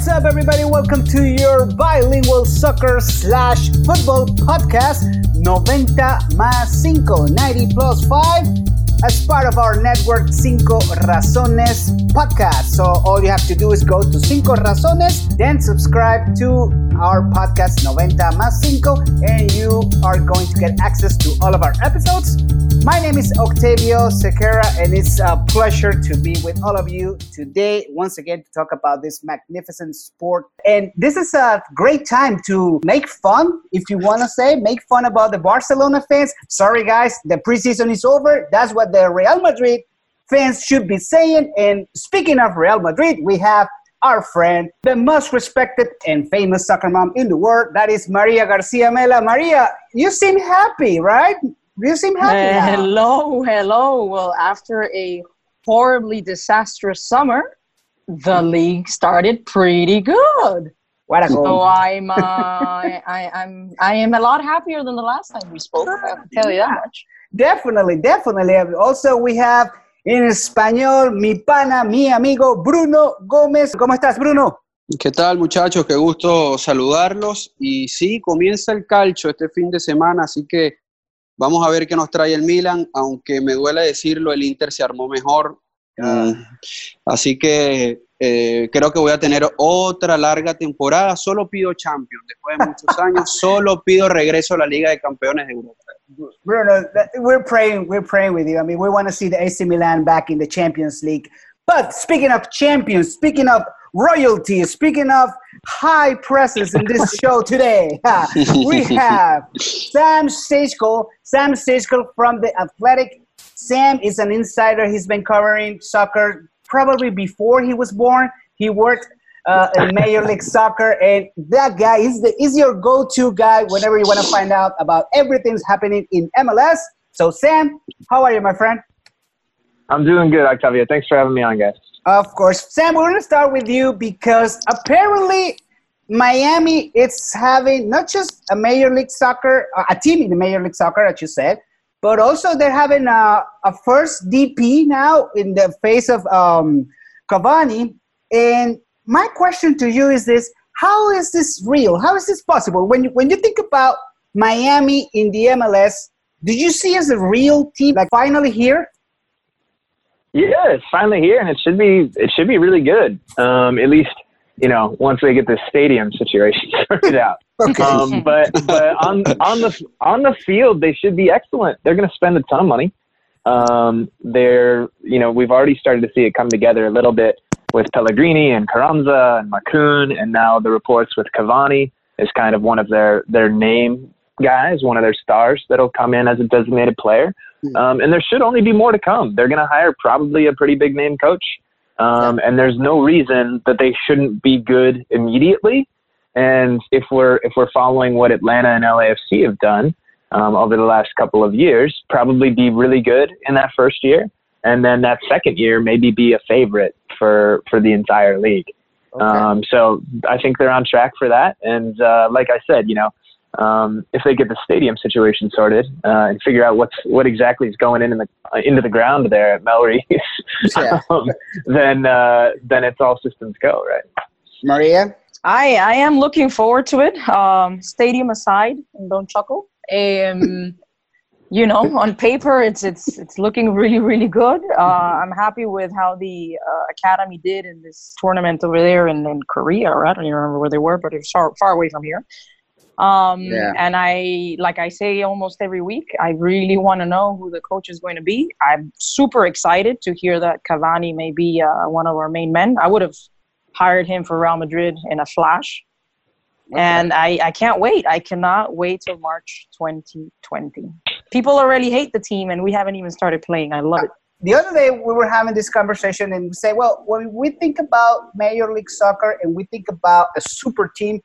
What's up, everybody? Welcome to your bilingual soccer slash football podcast, 90 más 5, 90 plus 5, as part of our network Cinco Razones podcast. So, all you have to do is go to Cinco Razones, then subscribe to our podcast 90 más 5, and you are going to get access to all of our episodes. My name is Octavio Sequeira, and it's a pleasure to be with all of you today, once again, to talk about this magnificent sport. And this is a great time to make fun, if you want to say, make fun about the Barcelona fans. Sorry, guys, the preseason is over. That's what the Real Madrid fans should be saying. And speaking of Real Madrid, we have our friend, the most respected and famous soccer mom in the world. That is Maria Garcia Mela. Maria, you seem happy, right? You seem happy. Uh, hello, hello. Well, after a horribly disastrous summer, the league started pretty good. What a So goal. I'm, uh, I, I'm, I am a lot happier than the last time we spoke. I can tell you that much. Definitely, definitely. Also, we have in español mi pana, mi amigo Bruno Gómez. ¿Cómo estás, Bruno? ¿Qué tal muchachos? Qué gusto saludarlos. Y sí, comienza el calcio este fin de semana, así que vamos a ver qué nos trae el Milan, aunque me duele decirlo, el Inter se armó mejor. Mm, Así que eh, creo que voy a tener otra larga temporada. Solo pido Champions, después de muchos años, solo pido regreso a la Liga de Campeones de Europa. Bruno, we're praying, we're praying with you. I mean, we want to see the AC Milan back in the Champions League. But speaking of champions, speaking of royalty, speaking of high presence in this show today, we have Sam Stejskal. Sam Stejskal from the Athletic. Sam is an insider. He's been covering soccer probably before he was born. He worked uh, in Major League Soccer, and that guy is the is your go-to guy whenever you want to find out about everything's happening in MLS. So, Sam, how are you, my friend? I'm doing good, Octavio. Thanks for having me on, guys. Of course, Sam. We're gonna start with you because apparently Miami is having not just a Major League Soccer, a team in the Major League Soccer, as you said, but also they're having a, a first DP now in the face of um, Cavani. And my question to you is this: How is this real? How is this possible? When you, when you think about Miami in the MLS, did you see as a real team like finally here? Yeah, it's finally here, and it should be it should be really good. Um, at least you know once they get this stadium situation sorted out. Okay. Um, but but on on the on the field, they should be excellent. They're going to spend a ton of money. Um, they're you know we've already started to see it come together a little bit with Pellegrini and Carranza and Makoun, and now the reports with Cavani is kind of one of their their name guys, one of their stars that'll come in as a designated player. Um, and there should only be more to come. They're going to hire probably a pretty big name coach. Um, and there's no reason that they shouldn't be good immediately. And if we're if we're following what Atlanta and LAFC have done um, over the last couple of years, probably be really good in that first year, and then that second year maybe be a favorite for for the entire league. Um, so I think they're on track for that. And uh, like I said, you know, um, if they get the stadium situation sorted uh, and figure out what's what exactly is going in, in the uh, into the ground there at Melreese, Yeah. um, then uh, then it's all systems go, right? Maria. I, I am looking forward to it. Um, stadium aside, and don't chuckle. Um, you know, on paper, it's it's it's looking really really good. Uh, I'm happy with how the uh, academy did in this tournament over there in, in Korea. Or I don't even remember where they were, but it's far far away from here. Um, Yeah. And I, like I say almost every week, I really want to know who the coach is going to be. I'm super excited to hear that Cavani may be uh, one of our main men. I would have hired him for Real Madrid in a flash. And I, I can't wait. I cannot wait till March 2020. People already hate the team, and we haven't even started playing. I love it. the other day we were having this conversation and we say, well, when we think about Major League Soccer and we think about a super team,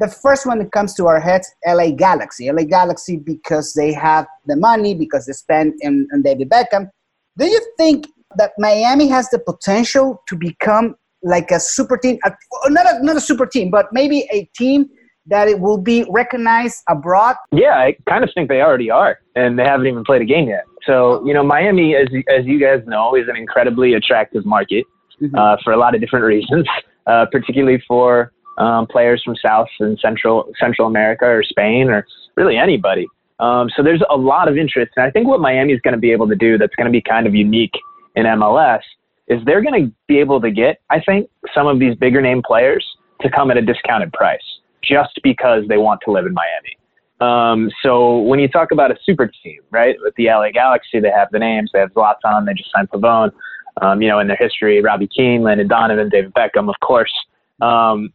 the first one that comes to our heads, LA Galaxy. LA Galaxy because they have the money, because they spend in, in David Beckham. Do you think that Miami has the potential to become like a super team? uh, Not a, not a super team, but maybe a team that it will be recognized abroad? Yeah, I kind of think they already are, and they haven't even played a game yet. So you know, Miami, as as you guys know, is an incredibly attractive market Mhm. uh, for a lot of different reasons. uh, particularly for um, players from South and Central Central America or Spain or really anybody. Um, so there's a lot of interest, and I think what Miami is going to be able to do that's going to be kind of unique in MLS is they're going to be able to get, I think, some of these bigger name players to come at a discounted price just because they want to live in Miami. Um, so when you talk about a super team, right, with the LA Galaxy, they have the names, they have Zlatan, they just signed Pavón, um, you know, in their history, Robbie Keane, Landon Donovan, David Beckham, of course. Um,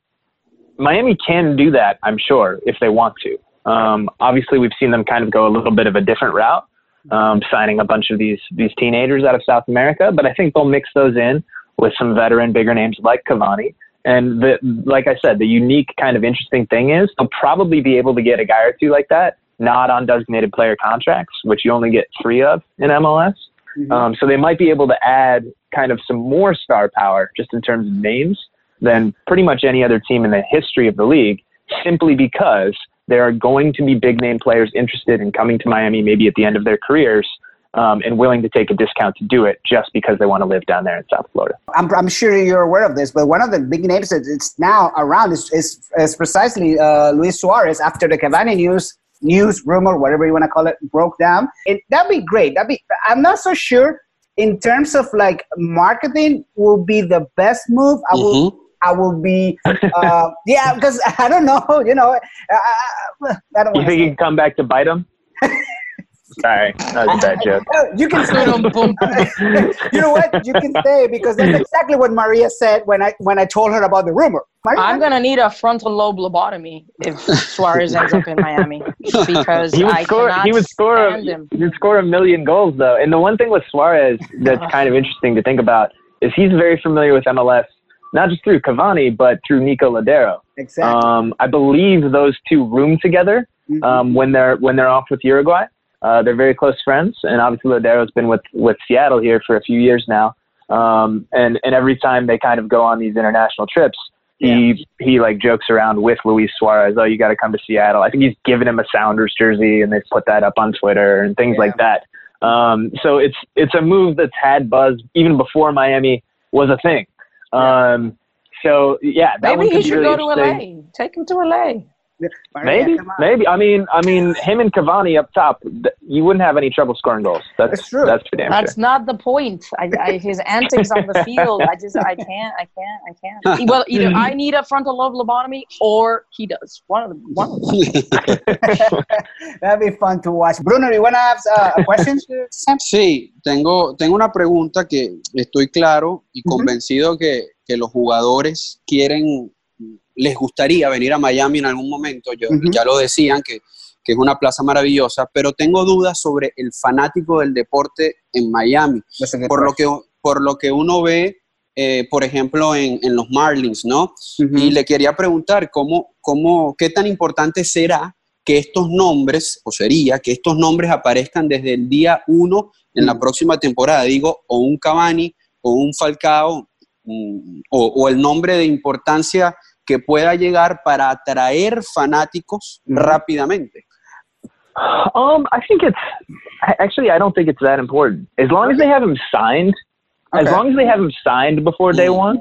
Miami can do that, I'm sure, if they want to. Um, obviously, we've seen them kind of go a little bit of a different route, um, signing a bunch of these these teenagers out of South America. But I think they'll mix those in with some veteran, bigger names like Cavani. And the, like I said, the unique kind of interesting thing is they'll probably be able to get a guy or two like that, not on designated player contracts, which you only get three of in MLS. Mm-hmm. Um, so they might be able to add kind of some more star power just in terms of names than pretty much any other team in the history of the league, simply because there are going to be big name players interested in coming to Miami maybe at the end of their careers um, and willing to take a discount to do it just because they want to live down there in South Florida. I'm, I'm sure you're aware of this, but one of the big names that it's now around is, is, is precisely uh, Luis Suarez after the Cavani news, news, rumor, whatever you want to call it, broke down. It, that'd be great. That'd be, I'm not so sure in terms of like marketing will be the best move. I will. Mm-hmm. I will be, uh, yeah, because I don't know, you know, I, I don't. You think he can come back to bite him? Sorry, that was a bad joke. You can say, you know what? You can say because that's exactly what Maria said when I when I told her about the rumor. Maria, I'm gonna need a frontal lobe lobotomy if Suarez ends up in Miami because he would I score. He would score. A, him. He would score a million goals though. And the one thing with Suarez that's kind of interesting to think about is he's very familiar with MLS, not just through Cavani but through Nico Lodeiro. Exactly. Um, I believe those two room together mm-hmm. um, when they're when they're off with Uruguay. Uh, they're very close friends, and obviously Lodeiro's been with with Seattle here for a few years now. Um, and and every time they kind of go on these international trips, he yeah. he like jokes around with Luis Suarez. Oh, you got to come to Seattle. I think he's given him a Sounders jersey, and they've put that up on Twitter and things yeah. like that. Um, so it's it's a move that's had buzz even before Miami was a thing. Um, so yeah, maybe he should really go to LA. Take him to LA. Maybe, maybe. I mean, I mean, him and Cavani up top, you wouldn't have any trouble scoring goals. That's, that's true. That's for damn That's sure. not the point. I, I, his antics on the field, I just, I can't, I can't, I can't. Well, either I need a frontal lobe lobotomy or he does. One of them. One of them. That'd be fun to watch. Bruno, you want to have uh, questions? Sí, tengo, tengo una pregunta que estoy claro y convencido que, que los jugadores quieren les gustaría venir a Miami en algún momento, yo, ya lo decían, que, es una plaza maravillosa, pero tengo dudas sobre el fanático del deporte en Miami, por lo, que, por lo que uno ve, eh, por ejemplo, en, los Marlins, ¿no? Y le quería preguntar cómo, cómo, qué tan importante será que estos nombres, o sería que estos nombres aparezcan desde el día uno en la próxima temporada, digo, o un Cavani, o un Falcao, mm, o, o el nombre de importancia que pueda llegar para atraer fanáticos mm-hmm. rápidamente? Um, I think it's actually I don't think it's that important. As long as they have him signed, okay. as long as they have him signed before day mm-hmm. one,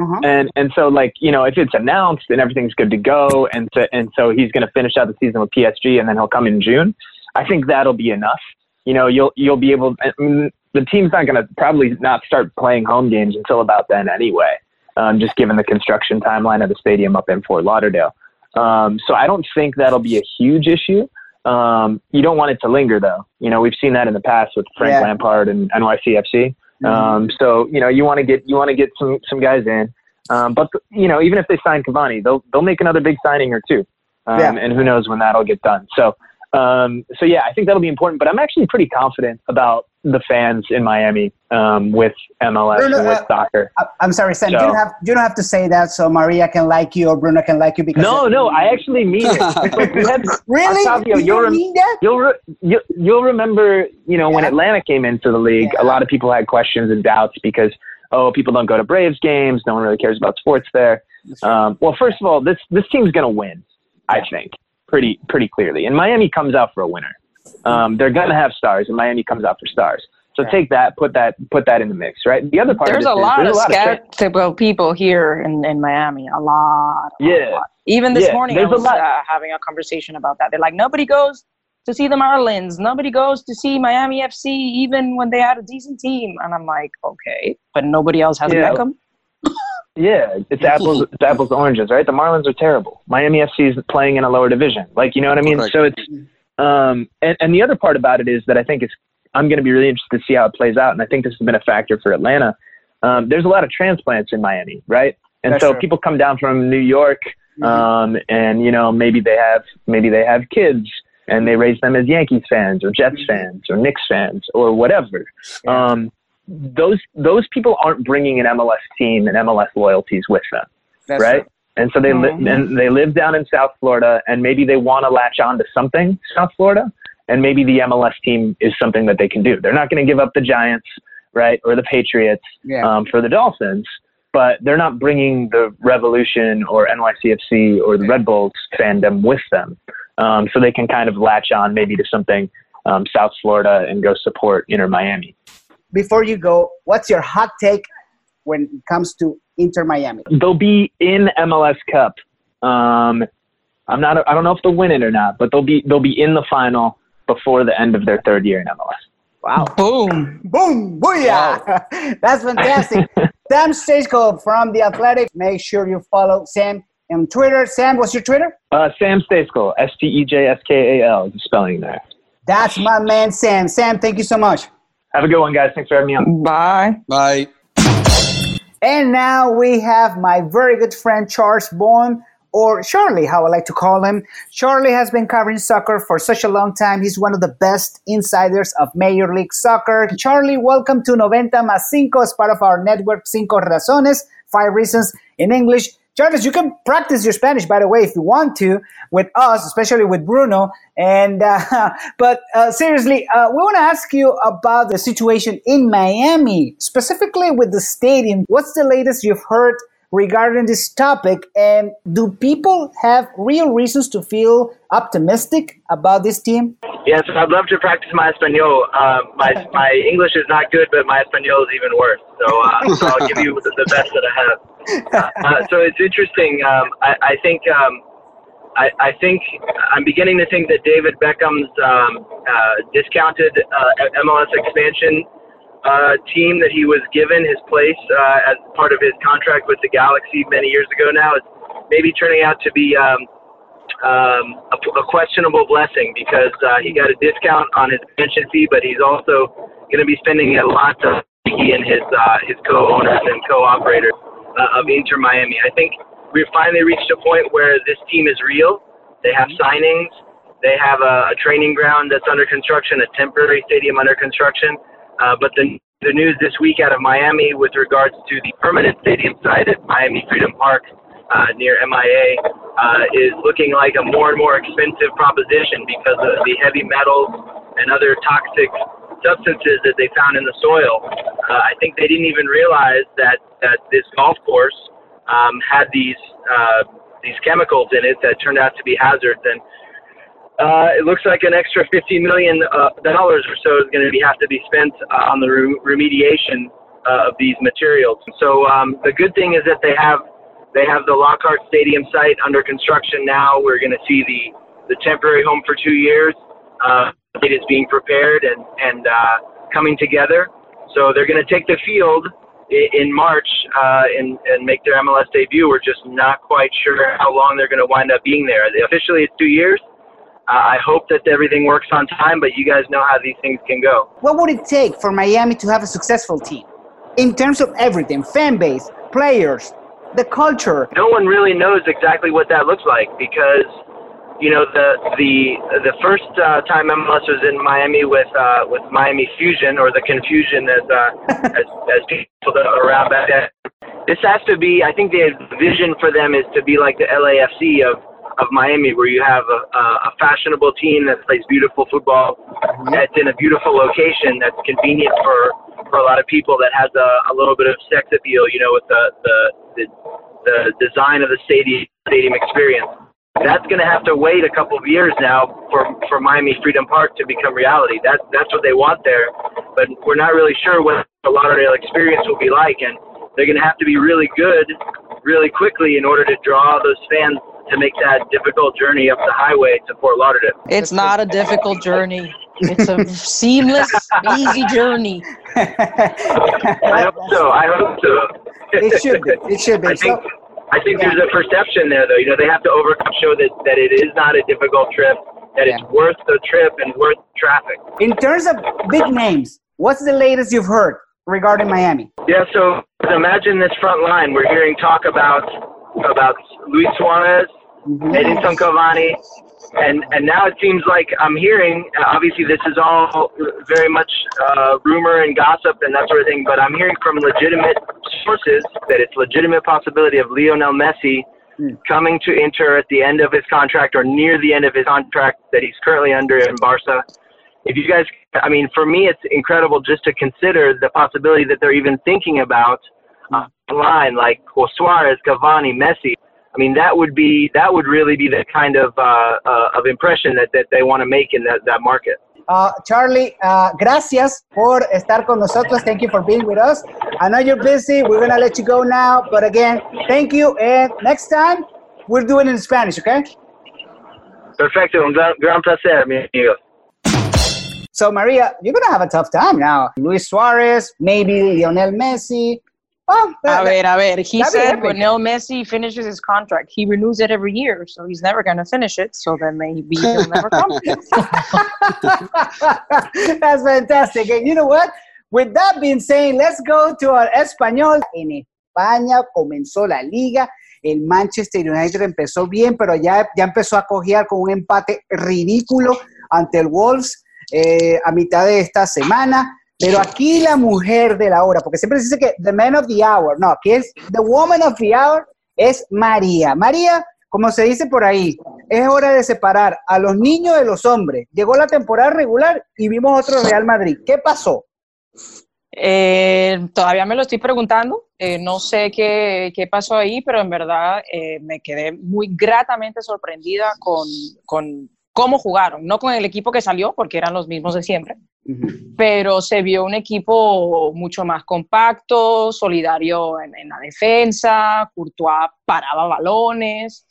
uh-huh. and and so like you know if it's announced and everything's good to go, and so, and so he's going to finish out the season with PSG, and then he'll come in June. I think that'll be enough. You know, you'll you'll be able. I mean, the team's not going to probably not start playing home games until about then anyway um, just given the construction timeline of the stadium up in Fort Lauderdale. Um, so I don't think that'll be a huge issue. Um, you don't want it to linger, though. You know, we've seen that in the past with Frank yeah. Lampard and NYCFC. Mm-hmm. Um, so you know, you want to get you want to get some some guys in. Um, but you know, even if they sign Cavani, they'll they'll make another big signing or two. Um, yeah. And who knows when that'll get done. So um, so yeah, I think that'll be important. But I'm actually pretty confident about the fans in Miami um, with MLS Bruno, and with uh, soccer. I'm sorry, Sam. So, you don't have you don't have to say that so Maria can like you or Bruno can like you because no, no, I actually mean it. had, really? Octavio, you will mean that? You'll re, you, will remember, you know, yeah. when Atlanta came into the league, yeah. a lot of people had questions and doubts because oh, people don't go to Braves games. No one really cares about sports there. Um, well, first of all, this this team's going to win. I think pretty pretty clearly. And Miami comes out for a winner. Um, they're going to have stars, and Miami comes out for stars. So Right. take that, put that, put that in the mix, right? The other part There's of a this is lot of a lot of skeptical people here in, in Miami. A lot. a Yeah. lot. Even this Yeah, morning, I there's a was lot. uh, having a conversation about that. They're like, nobody goes to see the Marlins. Nobody goes to see Miami FC, even when they had a decent team. And I'm like, okay, but nobody else has Yeah. Beckham. Yeah, it's apples, it's apples to oranges, right? The Marlins are terrible. Miami FC is playing in a lower division. Like, you know what I mean? Correct. So it's, um, and, and the other part about it is that I think it's, I'm going to be really interested to see how it plays out. And I think this has been a factor for Atlanta. Um, there's a lot of transplants in Miami, right? And That's so true. people come down from New York, um, and you know maybe they have maybe they have kids and they raise them as Yankees fans or Jets fans or Knicks fans or whatever. Yeah. Um, those those people aren't bringing an MLS team and MLS loyalties with them, That's right? true. And so they li- Mhm. and they live down in South Florida, and maybe they want to latch on to something South Florida, and maybe the MLS team is something that they can do. They're not going to give up the Giants, right, or the Patriots Yeah. um, for the Dolphins, but they're not bringing the Revolution or NYCFC or the Red Bulls fandom with them, um, so they can kind of latch on maybe to something um, South Florida and go support Inter Miami. Before you go, what's your hot take when it comes to Inter Miami? They'll be in MLS Cup. Um, I'm not. I don't know if they'll win it or not, but they'll be they'll be in the final before the end of their third year in MLS. Wow. Boom. Boom! Booyah! That's fantastic. Sam Stejskal from The Athletic. Make sure you follow Sam on Twitter. Sam, what's your Twitter? Uh, Sam Stejskal, S T E J S K A L, is the spelling there. That's my man, Sam. Sam, thank you so much. Have a good one, guys. Thanks for having me on. Bye. Bye. And now we have my very good friend Charles Boehm, or Charlie, how I like to call him. Charlie has been covering soccer for such a long time. He's one of the best insiders of Major League Soccer. Charlie, welcome to Noventa Más Cinco as part of our network Cinco Razones, Five Reasons in English. Charles, you can practice your Spanish, by the way, if you want to, with us, especially with Bruno. And uh, but uh, seriously, uh, we want to ask you about the situation in Miami, specifically with the stadium. What's the latest you've heard regarding this topic? And do people have real reasons to feel optimistic about this team? Yes, I'd love to practice my Espanol. Uh, my my English is not good, but my Espanol is even worse. So, uh, so I'll give you the, the best that I have. Uh, so it's interesting. Um, I, I think um, I, I think I'm beginning to think that David Beckham's um, uh, discounted uh, MLS expansion uh, team that he was given his place uh, as part of his contract with the Galaxy many years ago now is maybe turning out to be um, um, a, a questionable blessing because uh, he got a discount on his pension fee, but he's also going to be spending a lot of he and his uh, his co-owners and co-operators uh, of Inter Miami. I think we've finally reached a point where this team is real. They have signings. They have a, a training ground that's under construction, a temporary stadium under construction. Uh, but the the news this week out of Miami with regards to the permanent stadium site at Miami Freedom Park uh, near MIA uh, is looking like a more and more expensive proposition because of the heavy metals and other toxic substances that they found in the soil. Uh, I think they didn't even realize that, that this golf course um, had these uh, these chemicals in it that turned out to be hazards. And uh, it looks like an extra fifty million uh, dollars or so is going to be have to be spent uh, on the re- remediation uh, of these materials. So um, the good thing is that they have they have the Lockhart Stadium site under construction now. We're going to see the the temporary home for two years. Uh, it is being prepared and and uh, coming together. So they're going to take the field i- in March uh, and and make their MLS debut. We're just not quite sure how long they're going to wind up being there. Officially, it's two years. I hope that everything works on time, but you guys know how these things can go. What would it take for Miami to have a successful team in terms of everything fan base, players, the culture? no one really knows exactly what that looks like because you know the the the first uh, time MLS was in Miami with uh, with Miami Fusion or the confusion as uh, as, as people around back then. This has to be. I think the vision for them is to be like the LAFC of of Miami, where you have a, a fashionable team that plays beautiful football, mm-hmm. that's in a beautiful location, that's convenient for for a lot of people, that has a, a little bit of sex appeal, you know, with the the the, the design of the stadium stadium experience. that's going to have to wait a couple of years now for for Miami Freedom Park to become reality. That's that's what they want there, but we're not really sure what the Lauderdale experience will be like, and they're going to have to be really good, really quickly in order to draw those fans to make that difficult journey up the highway to Fort Lauderdale. It's not a difficult journey. It's a seamless, easy journey. I hope so. I hope so. it should be. It should be. I think, I think there's a perception there, though. You know, they have to overcome, show that, that it is not a difficult trip, that it's worth the trip and worth traffic. in terms of big names, what's the latest you've heard regarding Miami? Yeah, so imagine this front line. We're hearing talk about about Luis Suarez, Edinson Cavani, and and now it seems like I'm hearing. uh, Obviously, this is all very much uh, rumor and gossip and that sort of thing. But I'm hearing from legitimate sources that it's legitimate possibility of Lionel Messi Hmm. coming to Inter at the end of his contract or near the end of his contract that he's currently under in Barca. If you guys, I mean, for me, it's incredible just to consider the possibility that they're even thinking about uh, a line like well, Suarez, Cavani, Messi. I mean, that would be that would really be the kind of uh, uh, of impression that, that they want to make in that, that market. Uh, Charlie, uh, gracias por estar con nosotros. Thank you for being with us. I know you're busy. We're going to let you go now. But again, thank you. And next time, we'll do it in Spanish, okay? Perfecto, un gran, gran placer, mi amigo. So, Maria, you're going to have a tough time now. Luis Suarez, maybe Lionel Messi. Oh, A ver, a ver. He said when Lionel Messi finishes his contract, he renews it every year, so he's never going to finish it. So then maybe he'll never come. That's fantastic. And you know what? With that being said, let's go to our español. En España comenzó la liga. El Manchester United empezó bien, pero ya, ya empezó a cojear con un empate ridículo ante el Wolves eh, a mitad de esta semana. Pero aquí la mujer de la hora, porque siempre se dice que the man of the hour, no, aquí es the woman of the hour, es María. María, como se dice por ahí, es hora de separar a los niños de los hombres. Llegó la temporada regular y vimos otro Real Madrid. ¿Qué pasó? Eh, todavía me lo estoy preguntando. Eh, no sé qué, qué pasó ahí, pero en verdad eh, me quedé muy gratamente sorprendida con, con cómo jugaron. No con el equipo que salió, porque eran los mismos de siempre, pero se vio un equipo mucho más compacto, solidario en, en la defensa, Courtois paraba balones,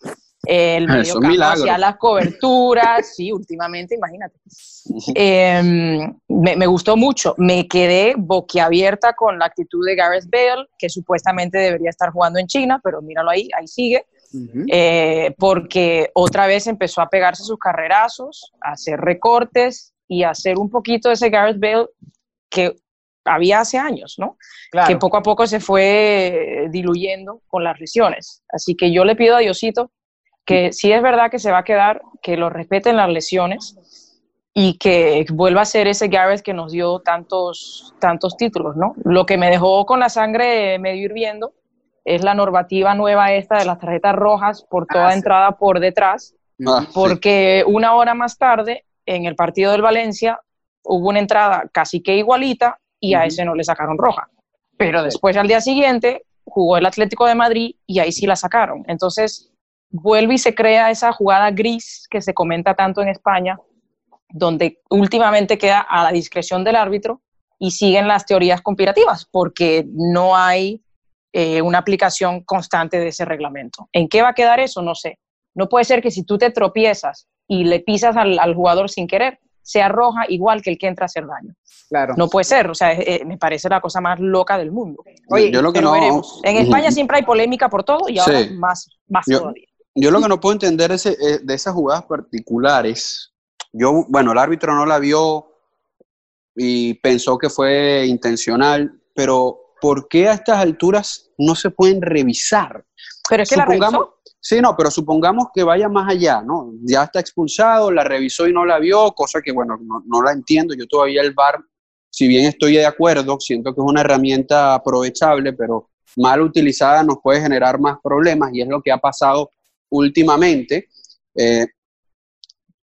el Eso, medio campo hacía las coberturas, sí, últimamente, imagínate. Eh, me, me gustó mucho, me quedé boquiabierta con la actitud de Gareth Bale, que supuestamente debería estar jugando en China, pero míralo ahí, ahí sigue. Eh, porque otra vez empezó a pegarse sus carrerazos, a hacer recortes y a hacer un poquito de ese Gareth Bale que había hace años, ¿no? Claro. Que poco a poco se fue diluyendo con las lesiones. Así que yo le pido a Diosito que si es verdad que se va a quedar, que lo respeten las lesiones y que vuelva a ser ese Gareth que nos dio tantos, tantos títulos, ¿no? Lo que me dejó con la sangre medio hirviendo es la normativa nueva esta de las tarjetas rojas por toda Ah, sí. entrada por detrás, Ah, sí. porque una hora más tarde, en el partido del Valencia, hubo una entrada casi que igualita y a ese no le sacaron roja. Pero después, al día siguiente, jugó el Atlético de Madrid y ahí sí la sacaron. Entonces, vuelve y se crea esa jugada gris que se comenta tanto en España, donde últimamente queda a la discreción del árbitro y siguen las teorías conspirativas, porque no hay eh, una aplicación constante de ese reglamento. ¿En qué va a quedar eso? No sé. No puede ser que si tú te tropiezas y le pisas al, al jugador sin querer, sea roja igual que el que entra a hacer daño. Claro. No puede ser, o sea, eh, eh, me parece la cosa más loca del mundo. Oye, yo lo que Pero no, veremos. En. España siempre hay polémica por todo y ahora Sí. más, más Yo- todavía. Yo lo que no puedo entender es, eh, de esas jugadas particulares. Yo, bueno, el árbitro no la vio y pensó que fue intencional, pero ¿por qué a estas alturas no se pueden revisar? Pero es que la Supongamos- revisó. Sí, no, pero supongamos que vaya más allá, ¿no? Ya está expulsado, la revisó y no la vio, cosa que, bueno, no, no la entiendo. Yo todavía el VAR, si bien estoy de acuerdo, siento que es una herramienta aprovechable, pero mal utilizada nos puede generar más problemas y es lo que ha pasado últimamente. Eh,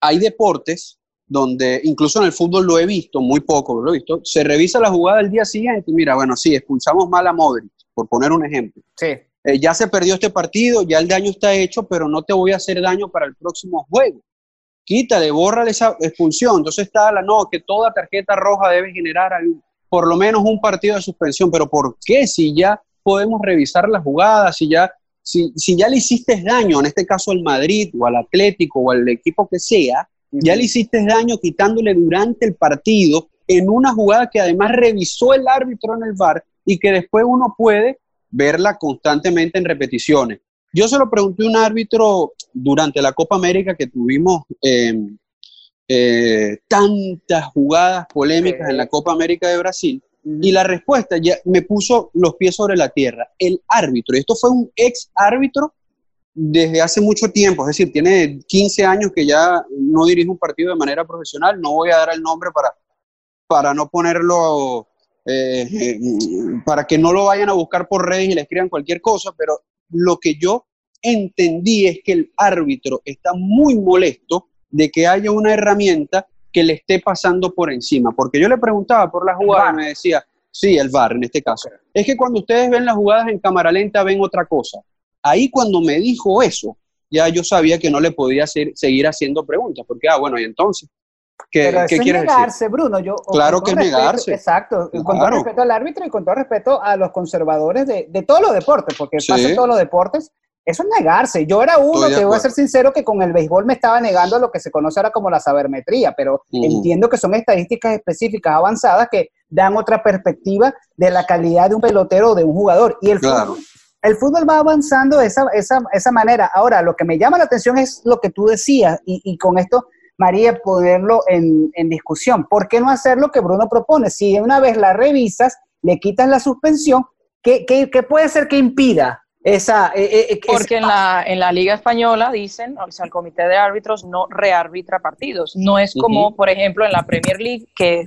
hay deportes donde, incluso en el fútbol lo he visto, muy poco lo he visto, se revisa la jugada el día siguiente y mira, bueno, sí, expulsamos mal a Modric, por poner un ejemplo Sí. eh, ya se perdió este partido, ya el daño está hecho, pero no te voy a hacer daño para el próximo juego. Quítale, bórrale esa expulsión. Entonces está la no, que toda tarjeta roja debe generar por lo menos un partido de suspensión. Pero ¿por qué? Si ya podemos revisar la jugada, si ya, si, si ya le hiciste daño, en este caso al Madrid o al Atlético o al equipo que sea, ya le hiciste daño quitándole durante el partido en una jugada que además revisó el árbitro en el VAR y que después uno puede verla constantemente en repeticiones. Yo se lo pregunté a un árbitro durante la Copa América que tuvimos em, eh, tantas jugadas polémicas en la Copa América de Brasil y la respuesta ya me puso los pies sobre la tierra. El árbitro, y esto fue un ex árbitro desde hace mucho tiempo, es decir, tiene 15 años que ya no dirige un partido de manera profesional, no voy a dar el nombre para, para no ponerlo, eh, eh, para que no lo vayan a buscar por redes y le escriban cualquier cosa, pero lo que yo entendí es que el árbitro está muy molesto de que haya una herramienta que le esté pasando por encima, porque yo le preguntaba por la jugada y me decía, sí, el VAR en este caso. Es que cuando ustedes ven las jugadas en cámara lenta ven otra cosa. Ahí cuando me dijo eso, ya yo sabía que no le podía seguir haciendo preguntas, porque, ah, bueno, y entonces, ¿qué, Pero ¿qué quieres negarse, Bruno. Yo, Claro que respeto- negarse. Exacto, con todo respeto al árbitro y con todo respeto a los conservadores de, de todos los deportes, porque Sí. pasa en todos los deportes. Eso es negarse. Yo era uno que voy a ser sincero que con el béisbol me estaba negando a lo que se conoce ahora como la sabermetría, pero entiendo que son estadísticas específicas avanzadas que dan otra perspectiva de la calidad de un pelotero o de un jugador. Y el Claro. fútbol, el fútbol va avanzando de esa, esa, esa manera. Ahora, lo que me llama la atención es lo que tú decías, y, y con esto, María, ponerlo en, en discusión. ¿Por qué no hacer lo que Bruno propone? Si una vez la revisas, le quitas la suspensión, ¿qué, qué, qué puede ser que impida esa... eh, eh, eh, Porque en la, en la Liga Española dicen, o sea, el comité de árbitros no rearbitra partidos. No es como, por ejemplo, en la Premier League, que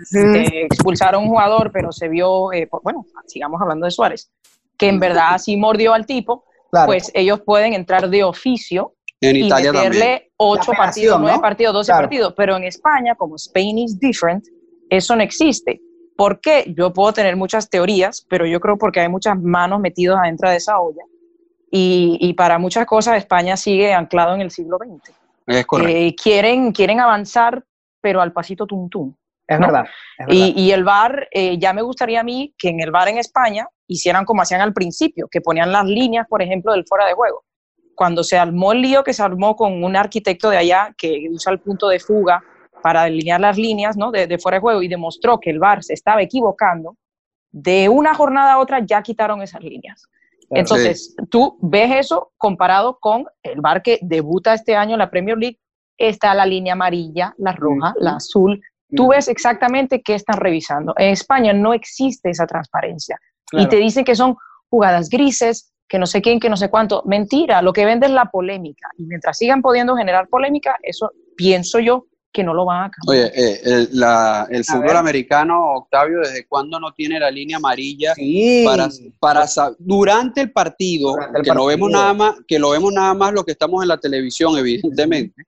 expulsaron a un jugador, pero se vio, eh, por- bueno, sigamos hablando de Suárez, que en verdad sí mordió al tipo, Claro. pues ellos pueden entrar de oficio En y Italia meterle ocho partidos, nueve ¿no? partidos, doce Claro. partidos. Pero en España, como Spain is different, eso no existe. ¿Por qué? Yo puedo tener muchas teorías, pero yo creo porque hay muchas manos metidas adentro de esa olla. Y, y para muchas cosas España sigue anclado en el siglo XX. Es correcto. Eh, quieren, quieren avanzar, pero al pasito tum. es ¿no? verdad. es verdad. Y, y el VAR, eh, ya me gustaría a mí que en el VAR en España hicieran como hacían al principio, que ponían las líneas, por ejemplo, del fuera de juego. Cuando se armó el lío que se armó con un arquitecto de allá que usa el punto de fuga para delinear las líneas ¿no? de, de fuera de juego y demostró que el VAR se estaba equivocando, de una jornada a otra ya quitaron esas líneas. Claro. Entonces, tú ves eso comparado con el VAR que debuta este año en la Premier League, está la línea amarilla, la roja, la azul, tú ves exactamente qué están revisando. En España no existe esa transparencia. Y te dicen que son jugadas grises, que no sé quién, que no sé cuánto. Mentira, lo que vende es la polémica. Y mientras sigan pudiendo generar polémica, eso pienso yo que no lo van a cambiar. Oye, eh, el, la- el fútbol ver. americano, Octavio, ¿desde cuándo no tiene la línea amarilla Sí. para, para durante el partido, Durante el que lo vemos partido. nada más, que lo vemos nada más lo que estamos en la televisión, evidentemente,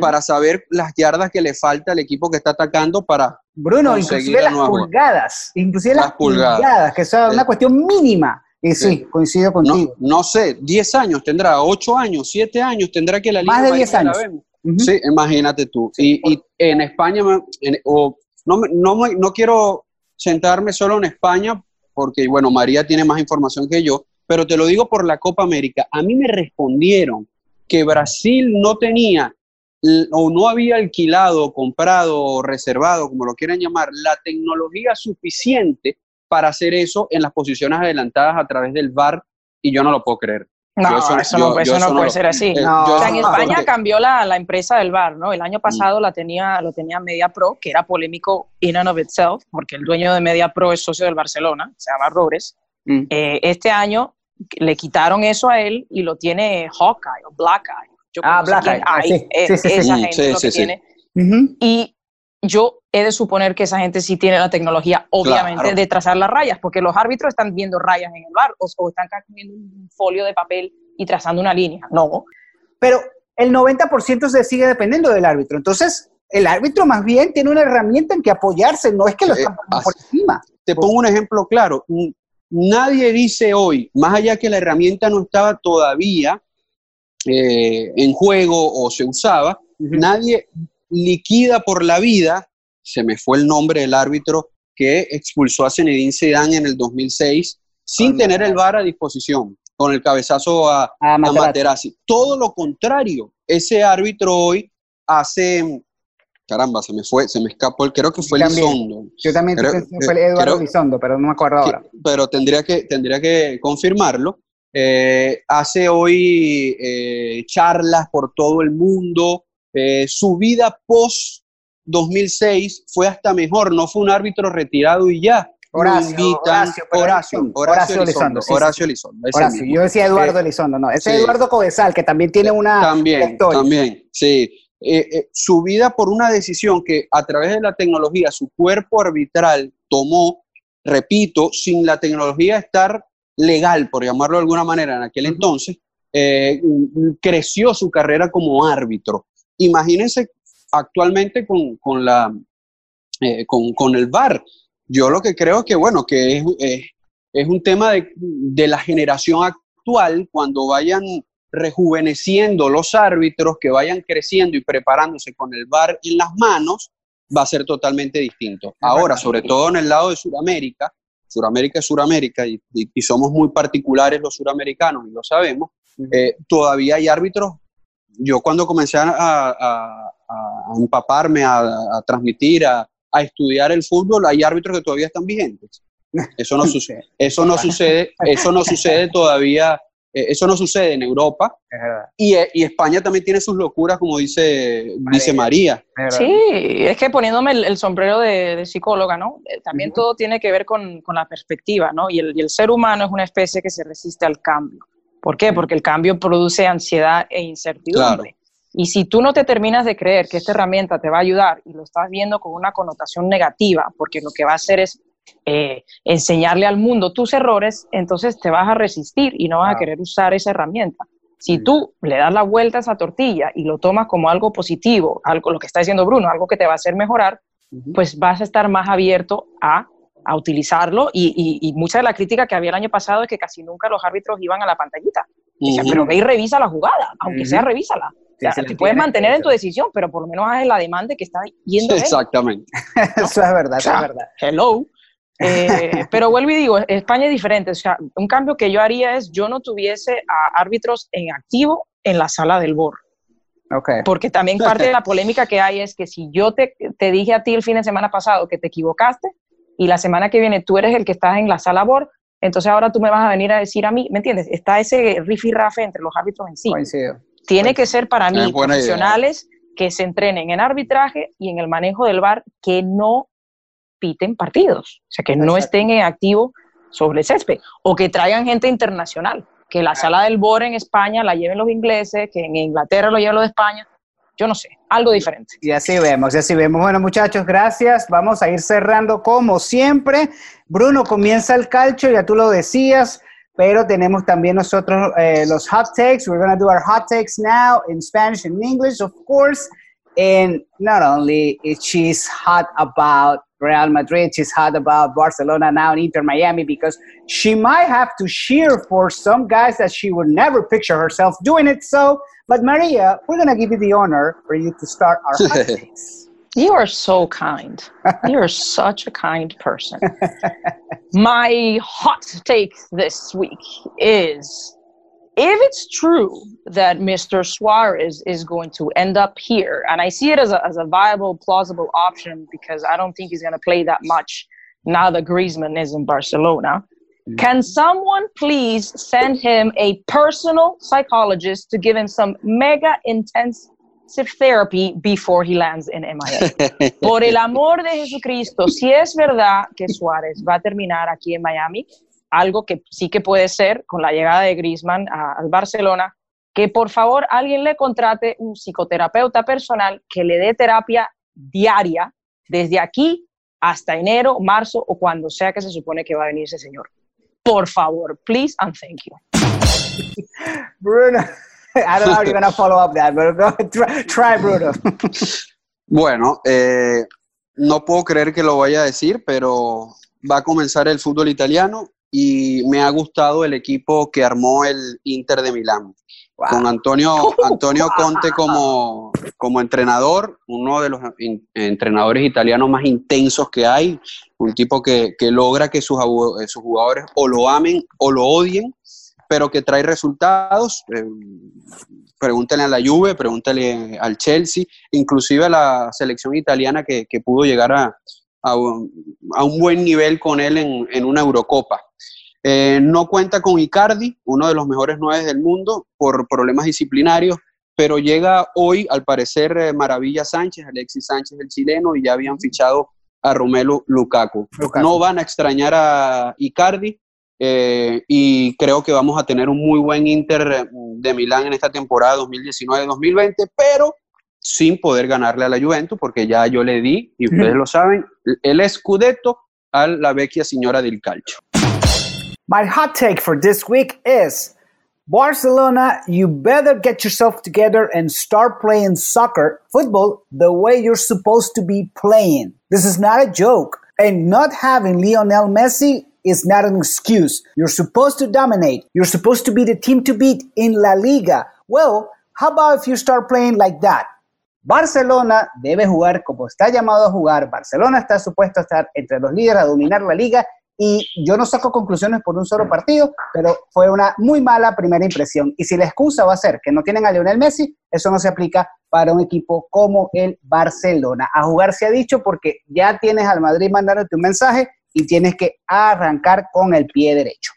para saber las yardas que le falta al equipo que está atacando para Bruno, inclusive la las nueva pulgadas, inclusive las, Las pulgadas. pulgadas, que es una Eh. cuestión mínima. Y sí, Sí. coincido no, contigo. no sé, 10 años tendrá, 8 años, 7 años tendrá que la Más línea de 10 amarilla la años. Sí, imagínate tú. Y, y en España, en- o, no, no, no quiero sentarme solo en España, porque, bueno, María tiene más información que yo, pero te lo digo por la Copa América. A mí me respondieron que Brasil no tenía o no había alquilado, comprado o reservado, como lo quieran llamar, la tecnología suficiente para hacer eso en las posiciones adelantadas a través del VAR y yo no lo puedo creer. No, Yo eso- no, yo eso no puede lo- ser así. Eh, No. yo O sea, en España porque- cambió la, la empresa del bar, ¿no? El año pasado la tenía, lo tenía Media Pro, que era polémico in and of itself, porque el dueño de Media Pro es socio del Barcelona, se llama Rores. Mm. Eh, este año le quitaron eso a él y lo tiene Hawkeye o Black Eye. Yo Ah, Black Eye, ah, hay, sí, sí, sí, sí. esa Mm, gente lo sí, que sí. tiene. Y yo he de suponer que esa gente sí tiene la tecnología, obviamente, Claro. de trazar las rayas, porque los árbitros están viendo rayas en el bar o, o están cogiendo un folio de papel y trazando una línea. No, Pero el 90% se sigue dependiendo del árbitro. Entonces, el árbitro más bien tiene una herramienta en que apoyarse, no es que lo Eh, están por encima. Te pongo un ejemplo claro. Nadie dice hoy, más allá que la herramienta no estaba todavía eh, en juego o se usaba, nadie liquida por la vida, se me fue el nombre del árbitro que expulsó a Zinedine Zidane en el 2006 sin tener el VAR a disposición, con el cabezazo a, a, Materazzi. Todo lo contrario, ese árbitro hoy hace caramba, se me fue, se me escapó, el, creo que fue Elizondo. Yo también creo, que fue Eduardo Elizondo, pero no me acuerdo ahora. Pero tendría que, tendría que confirmarlo. Eh, hace hoy eh, charlas por todo el mundo. Eh, su vida post 2006 fue hasta mejor, no fue un árbitro retirado y ya. Horacio, Horacio, Horacio, Horacio, Elizondo. Horacio Elizondo. Horacio, yo decía Eduardo Elizondo, no, ese es Eduardo Codesal, que también tiene una También, también, sí. su vida por una decisión que a través de la tecnología su cuerpo arbitral tomó, repito, sin la tecnología estar legal, por llamarlo de alguna manera, en aquel entonces, eh, creció su carrera como árbitro. Imagínense actualmente con, con la, eh, con, con, el VAR. Yo lo que creo que, bueno, que es, es un tema de, de, la generación actual, cuando vayan rejuveneciendo los árbitros, que vayan creciendo y preparándose con el VAR en las manos, va a ser totalmente distinto. Ahora, sobre todo en el lado de Sudamérica, Suramérica es Suramérica y, y, somos muy particulares los suramericanos y lo sabemos, eh, todavía hay árbitros. Yo cuando comencé a, a, a empaparme, a, transmitir, a, estudiar el fútbol, hay árbitros que todavía están vigentes. Eso no sucede. Eso no sucede. Eso no sucede todavía eh, eso no sucede en Europa. Y, eh, y, España también tiene sus locuras, como dice María. Dice María. Sí, es que poniéndome el, sombrero de, psicóloga, ¿no? Eh, también todo tiene que ver con, con la perspectiva, ¿no? Y el, y el, ser humano es una especie que se resiste al cambio. ¿Por qué? Porque el cambio produce ansiedad e incertidumbre. Y si tú no te terminas de creer que esta herramienta te va a ayudar y lo estás viendo con una connotación negativa, porque lo que va a hacer es eh, enseñarle al mundo tus errores, entonces te vas a resistir y no vas a querer usar esa herramienta. Si tú le das la vuelta a esa tortilla y lo tomas como algo positivo, algo lo que está diciendo Bruno, algo que te va a hacer mejorar, pues vas a estar más abierto a, a utilizarlo. Y, y, mucha de la crítica que había el año pasado es que casi nunca los árbitros iban a la pantallita. pero ve y revisa la jugada, aunque sea revísala. te puedes mantener en tu decisión, pero por lo menos haz la demanda que está yendo. Exactamente. Eso es verdad, eso es verdad. Hello. Eh, pero vuelvo y digo, España es diferente. O sea, un cambio que yo haría es yo no tuviese a árbitros en activo en la sala del BOR. Okay. Porque también parte de la polémica que hay es que si yo te, te, dije a ti el fin de semana pasado que te equivocaste y la semana que viene tú eres el que estás en la sala BOR, entonces ahora tú me vas a venir a decir a mí, ¿me entiendes? Está ese rifirrafe entre los árbitros en sí. Coincido. Tiene que ser para mí profesionales que se entrenen en arbitraje y en el manejo del VAR que no piten partidos, o sea, que no estén en activo sobre el césped, o que traigan gente internacional, que la sala del BOR en España la lleven los ingleses, que en Inglaterra lo lleven los de España, yo no sé, algo diferente. Y así vemos, y así vemos. Bueno, muchachos, gracias. Vamos a ir cerrando como siempre. Bruno, comienza el calcio, ya tú lo decías, pero tenemos también nosotros eh, los hot takes. We're going to do our hot takes now in Spanish and English, of course. And not only is she's hot about Real Madrid. She's hot about Barcelona now and Inter Miami because she might have to cheer for some guys that she would never picture herself doing it. So, but Maria, we're going to give you the honor for you to start our hot takes. You are so kind. You are such a kind person. My hot take this week is if it's true that Mr. Suarez is going to end up here, and I see it as a, as a viable, plausible option because I don't think he's going to play that much now that Griezmann is in Barcelona. Mm-hmm. Can someone please send him a personal psychologist to give him some mega intensive therapy before he lands in MIA? Por el amor de Jesucristo, si es verdad que Suárez va a terminar aquí en Miami, algo que sí que puede ser con la llegada de Griezmann al Barcelona, que por favor alguien le contrate un psicoterapeuta personal que le dé terapia diaria desde aquí hasta enero, marzo o cuando sea que se supone que va a venir ese señor. Por favor, please and thank you. Bruno, I don't know how you're going to follow up that, but go, try, try Bruno. bueno, eh, no puedo creer que lo vaya a decir, pero va a comenzar el fútbol italiano y me ha gustado el equipo que armó el Inter de Milán. Con Antonio, Antonio Conte como, como entrenador, uno de los entrenadores italianos más intensos que hay, un tipo que, logra que sus, sus, jugadores o lo amen o lo odien, pero que trae resultados. Eh, pregúntale a la Juve, pregúntale al Chelsea, inclusive a la selección italiana que, pudo llegar a, a, un, buen nivel con él en, en una Eurocopa. Eh, no cuenta con Icardi, uno de los mejores nueve del mundo, por problemas disciplinarios, pero llega hoy, al parecer, eh, Maravilla Sánchez, Alexis Sánchez, el chileno, y ya habían fichado a Romelu Lukaku. No van a extrañar a Icardi eh, y creo que vamos a tener un muy buen Inter de Milán en esta temporada 2019-2020, pero sin poder ganarle a la Juventus, porque ya yo le di, y ustedes lo saben, el Scudetto a la vecchia señora del calcio. My hot take for this week is Barcelona, you better get yourself together and start playing soccer, football, the way you're supposed to be playing. This is not a joke. And not having Lionel Messi is not an excuse. You're supposed to dominate. You're supposed to be the team to beat in La Liga. Well, how about if you start playing like that? Barcelona debe jugar como está llamado a jugar. Barcelona está supuesto a estar entre los líderes, a dominar la liga y yo no saco conclusiones por un solo partido, pero fue una muy mala primera impresión. Y si la excusa va a ser que no tienen a Lionel Messi, eso no se aplica para un equipo como el Barcelona. A jugar se ha dicho porque ya tienes al Madrid mandándote un mensaje y tienes que arrancar con el pie derecho.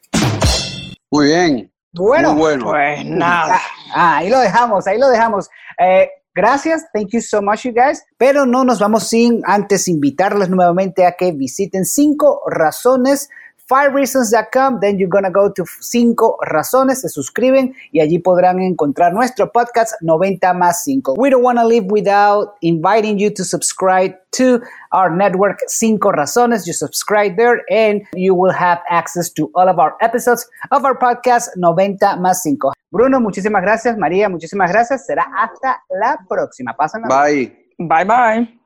Muy bien. Bueno, bueno. pues nada. Ah, ahí lo dejamos, ahí lo dejamos. Eh, Gracias, thank you so much, you guys. Pero no nos vamos sin antes invitarles nuevamente a que visiten cinco razones fivereasons.com, then you're gonna go to 5 razones, se suscriben y allí podrán encontrar nuestro podcast 90 más 5. We don't want to live without inviting you to subscribe to our network 5 razones. You subscribe there and you will have access to all of our episodes of our podcast 90 más 5. Bruno, muchísimas gracias. María, muchísimas gracias. Será hasta la próxima. Bye. Bye bye.